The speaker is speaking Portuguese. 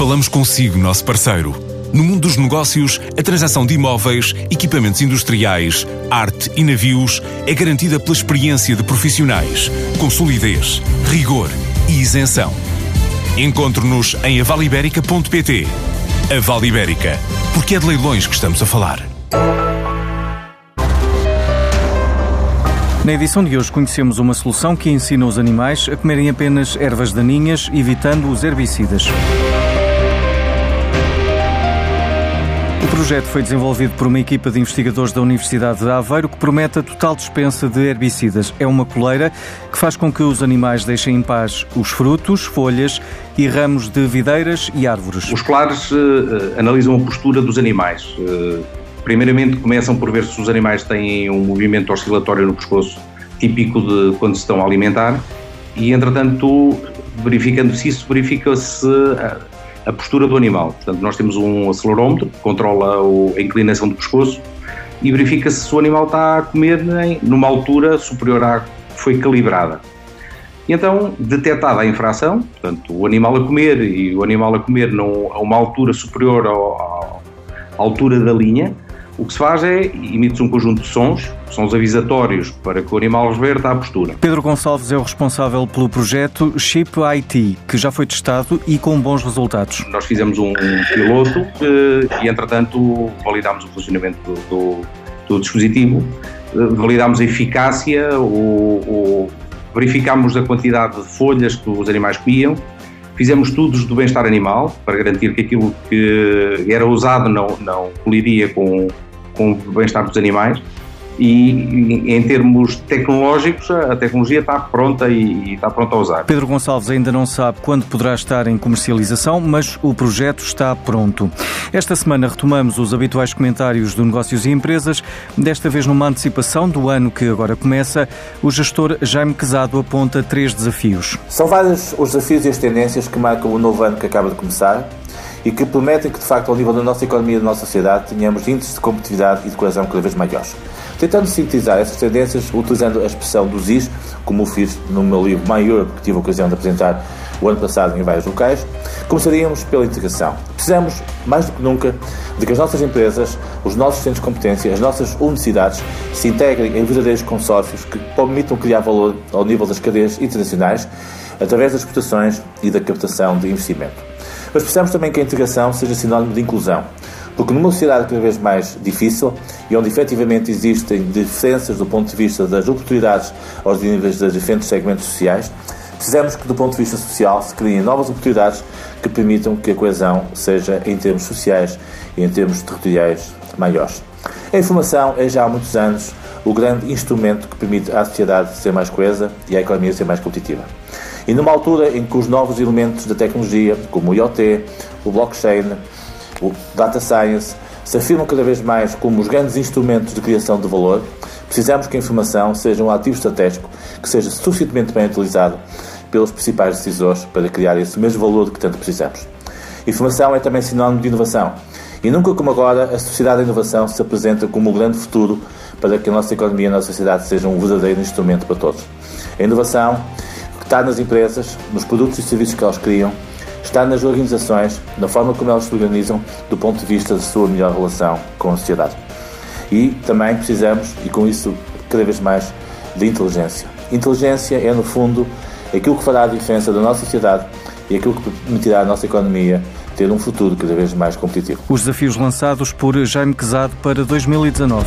Falamos consigo, nosso parceiro. No mundo dos negócios, a transação de imóveis, equipamentos industriais, arte e navios é garantida pela experiência de profissionais, com solidez, rigor e isenção. Encontre-nos em avaliberica.pt. A Vale Ibérica, porque é de leilões que estamos a falar. Na edição de hoje conhecemos uma solução que ensina os animais a comerem apenas ervas daninhas, evitando os herbicidas. O projeto foi desenvolvido por uma equipa de investigadores da Universidade de Aveiro que promete a total dispensa de herbicidas. É uma coleira que faz com que os animais deixem em paz os frutos, folhas e ramos de videiras e árvores. Os colares uh, analisam a postura dos animais. Uh, primeiramente começam por ver se os animais têm um movimento oscilatório no pescoço, típico de quando se estão a alimentar, e entretanto, verificando se isso, verifica-se a postura do animal. Portanto, nós temos um acelerómetro que controla a inclinação do pescoço e verifica se o animal está a comer numa altura superior à que foi calibrada. E então, detectada a infração, portanto, o animal a comer e o animal a comer num, a uma altura superior ao, à altura da linha, o que se faz é emite-se um conjunto de sons, sons avisatórios para que o animal reverta a postura. Pedro Gonçalves é o responsável pelo projeto Chip IT, que já foi testado e com bons resultados. Nós fizemos um piloto e, entretanto, validámos o funcionamento do, do, do dispositivo, validámos a eficácia, o, o, verificámos a quantidade de folhas que os animais comiam Fizemos estudos do bem-estar animal para garantir que aquilo que era usado não, não coliria com, com o bem-estar dos animais e em termos tecnológicos a tecnologia está pronta e, está pronta a usar. Pedro Gonçalves ainda não sabe quando poderá estar em comercialização, mas o projeto está pronto. Esta semana retomamos os habituais comentários do Negócios e Empresas, desta vez numa antecipação do ano que agora começa. O gestor Jaime Quezado aponta três desafios. São vários os desafios e as tendências que marcam o novo ano que acaba de começar e que prometem que, de facto, ao nível da nossa economia e da nossa sociedade, tenhamos índices de competitividade e de coesão cada vez maiores. Tentando sintetizar essas tendências, utilizando a expressão do ZIS, como fiz no meu livro My Europe, que tive a ocasião de apresentar o ano passado em vários locais, começaríamos pela integração. Precisamos, mais do que nunca, de que as nossas empresas, os nossos centros de competência, as nossas universidades se integrem em verdadeiros consórcios que permitam criar valor ao nível das cadeias internacionais através das exportações e da captação de investimento. Mas precisamos também que a integração seja sinónimo de inclusão, porque numa sociedade cada vez mais difícil e onde efetivamente existem diferenças do ponto de vista das oportunidades aos níveis dos diferentes segmentos sociais, precisamos que, do ponto de vista social, se criem novas oportunidades que permitam que a coesão seja, em termos sociais e em termos territoriais, maiores. A informação é já há muitos anos o grande instrumento que permite à sociedade ser mais coesa e à economia ser mais competitiva. E numa altura em que os novos elementos da tecnologia, como o IoT, o blockchain, o data science, se afirmam cada vez mais como os grandes instrumentos de criação de valor, precisamos que a informação seja um ativo estratégico que seja suficientemente bem utilizado pelos principais decisores para criar esse mesmo valor de que tanto precisamos. Informação é também sinónimo de inovação. E nunca como agora a sociedade da inovação se apresenta como o grande futuro para que a nossa economia e a nossa sociedade sejam um verdadeiro instrumento para todos. A inovação está nas empresas, nos produtos e serviços que elas criam, está nas organizações, na forma como elas se organizam, do ponto de vista da sua melhor relação com a sociedade. E também precisamos, e com isso cada vez mais, de inteligência. Inteligência é, no fundo, aquilo que fará a diferença da nossa sociedade e aquilo que permitirá à nossa economia ter um futuro cada vez mais competitivo. Os desafios lançados por Jaime Quezado para 2019.